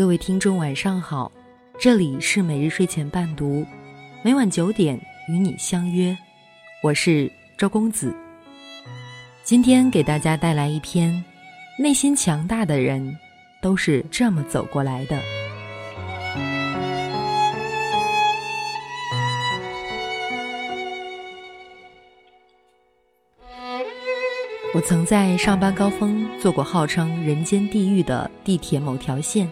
各位听众晚上好，这里是每日睡前伴读，每晚九点与你相约，我是周公子。今天给大家带来一篇：内心强大的人都是这么走过来的。我曾在上班高峰坐过号称人间地狱的地铁某条线，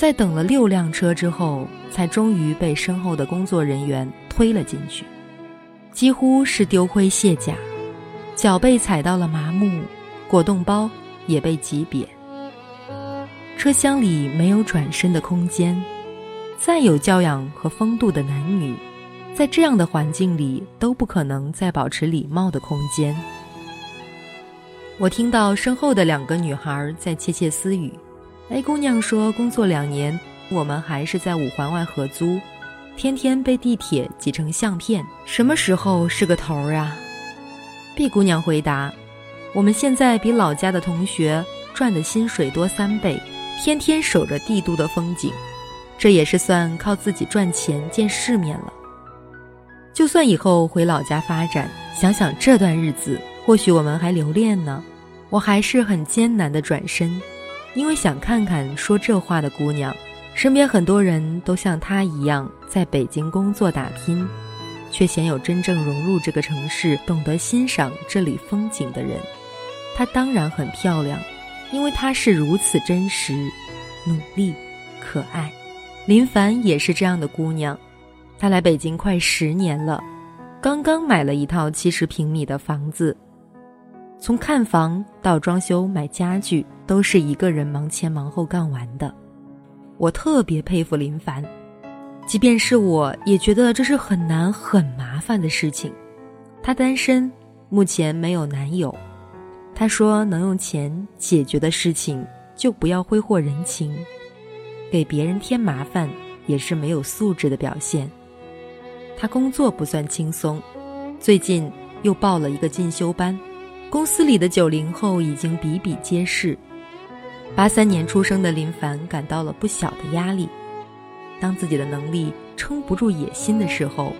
在等了六辆车之后，才终于被身后的工作人员推了进去，几乎是丢盔卸甲，脚被踩到了麻木，果冻包也被挤瘪，车厢里没有转身的空间，再有教养和风度的男女，在这样的环境里都不可能再保持礼貌的空间。我听到身后的两个女孩在窃窃私语。A 姑娘说：“工作两年，我们还是在五环外合租，天天被地铁挤成相片，什么时候是个头儿啊？”B 姑娘回答：“我们现在比老家的同学赚的薪水多三倍，天天守着帝都的风景，这也是算靠自己赚钱见世面了。就算以后回老家发展，想想这段日子，或许我们还留恋呢。”我还是很艰难的转身，因为想看看说这话的姑娘，身边很多人都像她一样在北京工作打拼，却鲜有真正融入这个城市、懂得欣赏这里风景的人。她当然很漂亮，因为她是如此真实、努力、可爱。林凡也是这样的姑娘，她来北京快十年了，刚刚买了一套七十平米的房子。从看房到装修、买家具，都是一个人忙前忙后干完的。我特别佩服林凡，即便是我也觉得这是很难、很麻烦的事情。他单身，目前没有男友。他说：“能用钱解决的事情，就不要挥霍人情，给别人添麻烦也是没有素质的表现。”他工作不算轻松，最近又报了一个进修班。公司里的九零后已经比比皆是，八三年出生的林凡感到了不小的压力。当自己的能力撑不住野心的时候，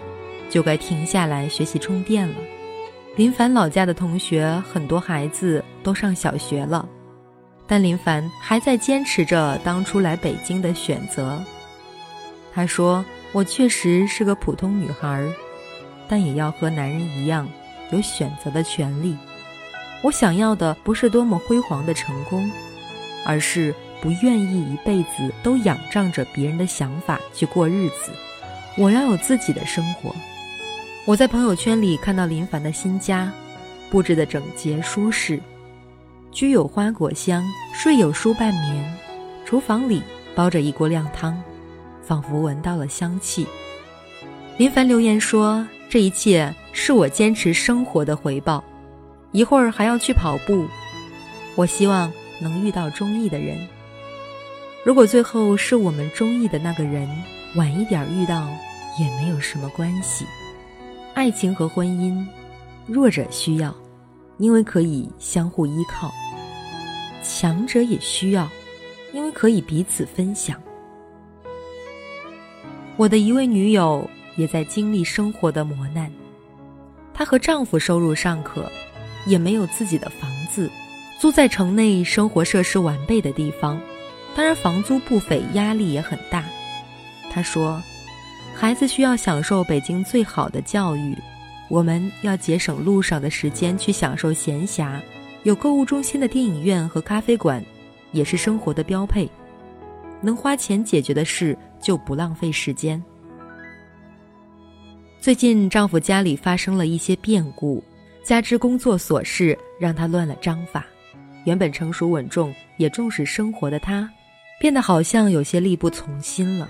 就该停下来学习充电了。林凡老家的同学很多孩子都上小学了，但林凡还在坚持着当初来北京的选择。他说：“我确实是个普通女孩，但也要和男人一样有选择的权利。”我想要的不是多么辉煌的成功，而是不愿意一辈子都仰仗着别人的想法去过日子。我要有自己的生活。我在朋友圈里看到林凡的新家，布置的整洁舒适，居有花果香，睡有书半眠。厨房里煲着一锅靓汤，仿佛闻到了香气。林凡留言说：“这一切是我坚持生活的回报。”一会儿还要去跑步，我希望能遇到中意的人。如果最后是我们中意的那个人，晚一点遇到也没有什么关系。爱情和婚姻，弱者需要，因为可以相互依靠；强者也需要，因为可以彼此分享。我的一位女友也在经历生活的磨难，她和丈夫收入尚可。也没有自己的房子，租在城内生活设施完备的地方，当然房租不菲，压力也很大。他说：“孩子需要享受北京最好的教育，我们要节省路上的时间去享受闲暇。有购物中心的电影院和咖啡馆，也是生活的标配。能花钱解决的事，就不浪费时间。”最近丈夫家里发生了一些变故。加之工作琐事，让他乱了章法。原本成熟稳重、也重视生活的他，变得好像有些力不从心了。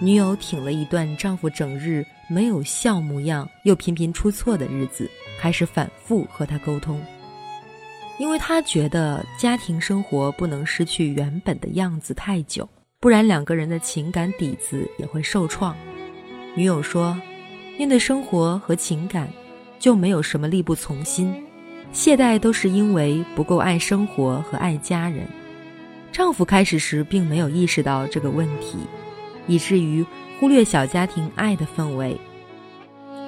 女友挺了一段丈夫整日没有笑模样，又频频出错的日子，开始反复和他沟通，因为他觉得家庭生活不能失去原本的样子太久，不然两个人的情感底子也会受创。女友说：“面对生活和情感。”就没有什么力不从心，懈怠都是因为不够爱生活和爱家人。丈夫开始时并没有意识到这个问题，以至于忽略小家庭爱的氛围，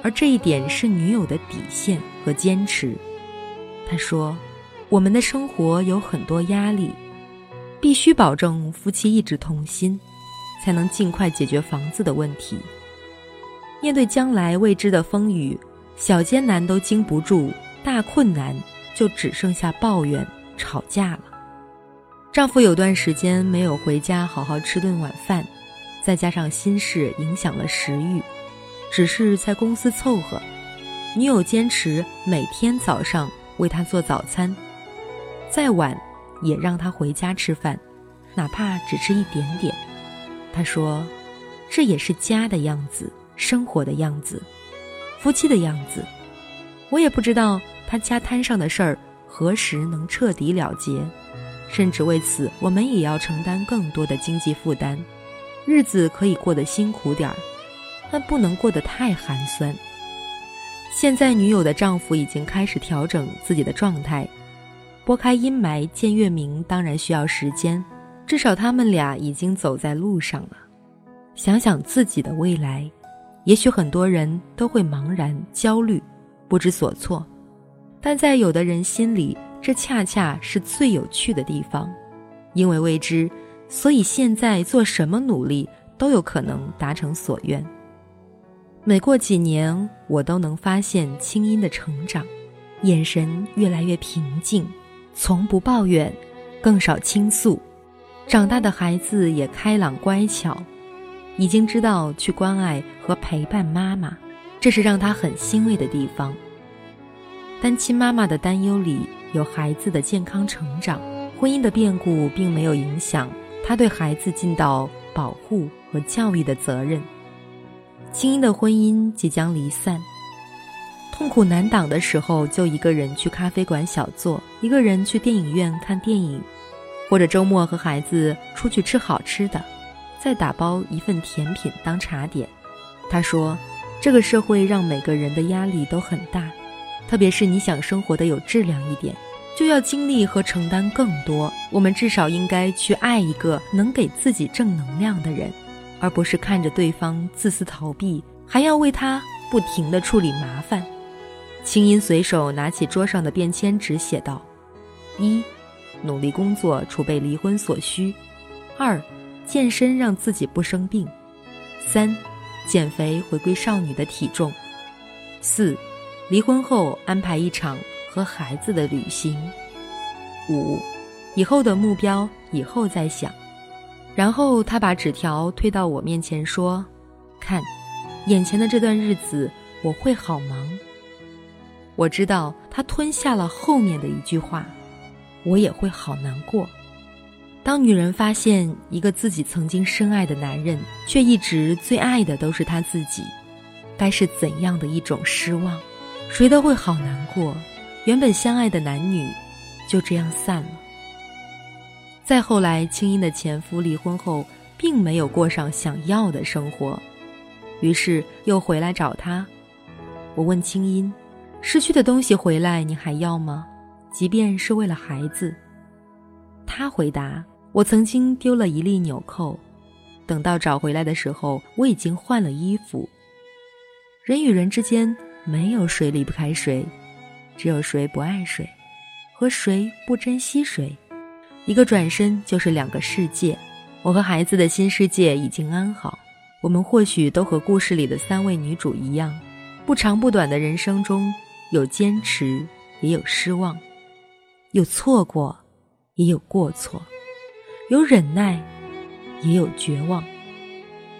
而这一点是女友的底线和坚持。他说：“我们的生活有很多压力，必须保证夫妻一直同心，才能尽快解决房子的问题。面对将来未知的风雨，小艰难都经不住，大困难就只剩下抱怨、吵架了。”丈夫有段时间没有回家好好吃顿晚饭，再加上心事影响了食欲，只是在公司凑合。女友坚持每天早上。为他做早餐，再晚也让他回家吃饭，哪怕只吃一点点。他说：“这也是家的样子，生活的样子，夫妻的样子。”我也不知道他家摊上的事儿何时能彻底了结，甚至为此我们也要承担更多的经济负担。日子可以过得辛苦点儿，但不能过得太寒酸。现在，女友的丈夫已经开始调整自己的状态，拨开阴霾见月明，当然需要时间。至少他们俩已经走在路上了。想想自己的未来，也许很多人都会茫然、焦虑、不知所措，但在有的人心里，这恰恰是最有趣的地方。因为未知，所以现在做什么努力都有可能达成所愿。每过几年，我都能发现清音的成长，眼神越来越平静，从不抱怨，更少倾诉。长大的孩子也开朗乖巧，已经知道去关爱和陪伴妈妈，这是让他很欣慰的地方。单亲妈妈的担忧里有孩子的健康成长，婚姻的变故并没有影响他对孩子尽到保护和教育的责任。青音的婚姻即将离散，痛苦难挡的时候，就一个人去咖啡馆小坐，一个人去电影院看电影，或者周末和孩子出去吃好吃的，再打包一份甜品当茶点。他说：“这个社会让每个人的压力都很大，特别是你想生活的有质量一点，就要经历和承担更多。我们至少应该去爱一个能给自己正能量的人。”而不是看着对方自私逃避，还要为他不停地处理麻烦。青音随手拿起桌上的便签纸，写道：一，努力工作储备离婚所需；二，健身让自己不生病；三，减肥回归少女的体重；四，离婚后安排一场和孩子的旅行；五，以后的目标以后再想。然后他把纸条推到我面前说：“看，眼前的这段日子我会好忙。”我知道他吞下了后面的一句话：“我也会好难过。”当女人发现一个自己曾经深爱的男人，却一直最爱的都是他自己，该是怎样的一种失望？谁都会好难过。原本相爱的男女，就这样散了。再后来，青音的前夫离婚后，并没有过上想要的生活，于是又回来找他。我问青音：“失去的东西回来，你还要吗？即便是为了孩子？”他回答：“我曾经丢了一粒纽扣，等到找回来的时候，我已经换了衣服。人与人之间，没有谁离不开谁，只有谁不爱谁，和谁不珍惜谁。”一个转身就是两个世界，我和孩子的新世界已经安好。我们或许都和故事里的三位女主一样，不长不短的人生中，有坚持，也有失望，有错过，也有过错，有忍耐，也有绝望，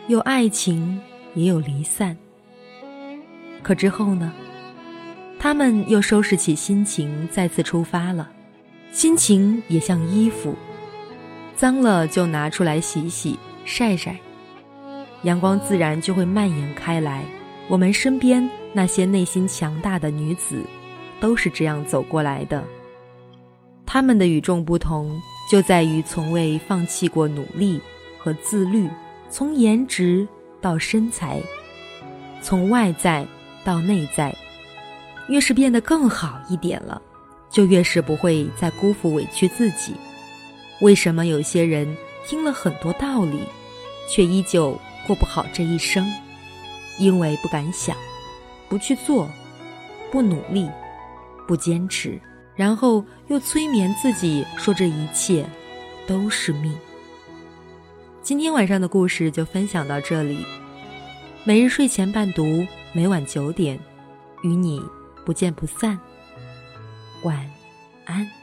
有爱情，也有离散。可之后呢？他们又收拾起心情，再次出发了。心情也像衣服，脏了就拿出来洗洗、晒晒，阳光自然就会蔓延开来。我们身边那些内心强大的女子，都是这样走过来的。她们的与众不同，就在于从未放弃过努力和自律，从颜值到身材，从外在到内在，越是变得更好一点了。就越是不会再辜负委屈自己，为什么有些人听了很多道理，却依旧过不好这一生？因为不敢想，不去做，不努力，不坚持，然后又催眠自己说这一切都是命。今天晚上的故事就分享到这里。每日睡前伴读，每晚九点，与你不见不散。晚安。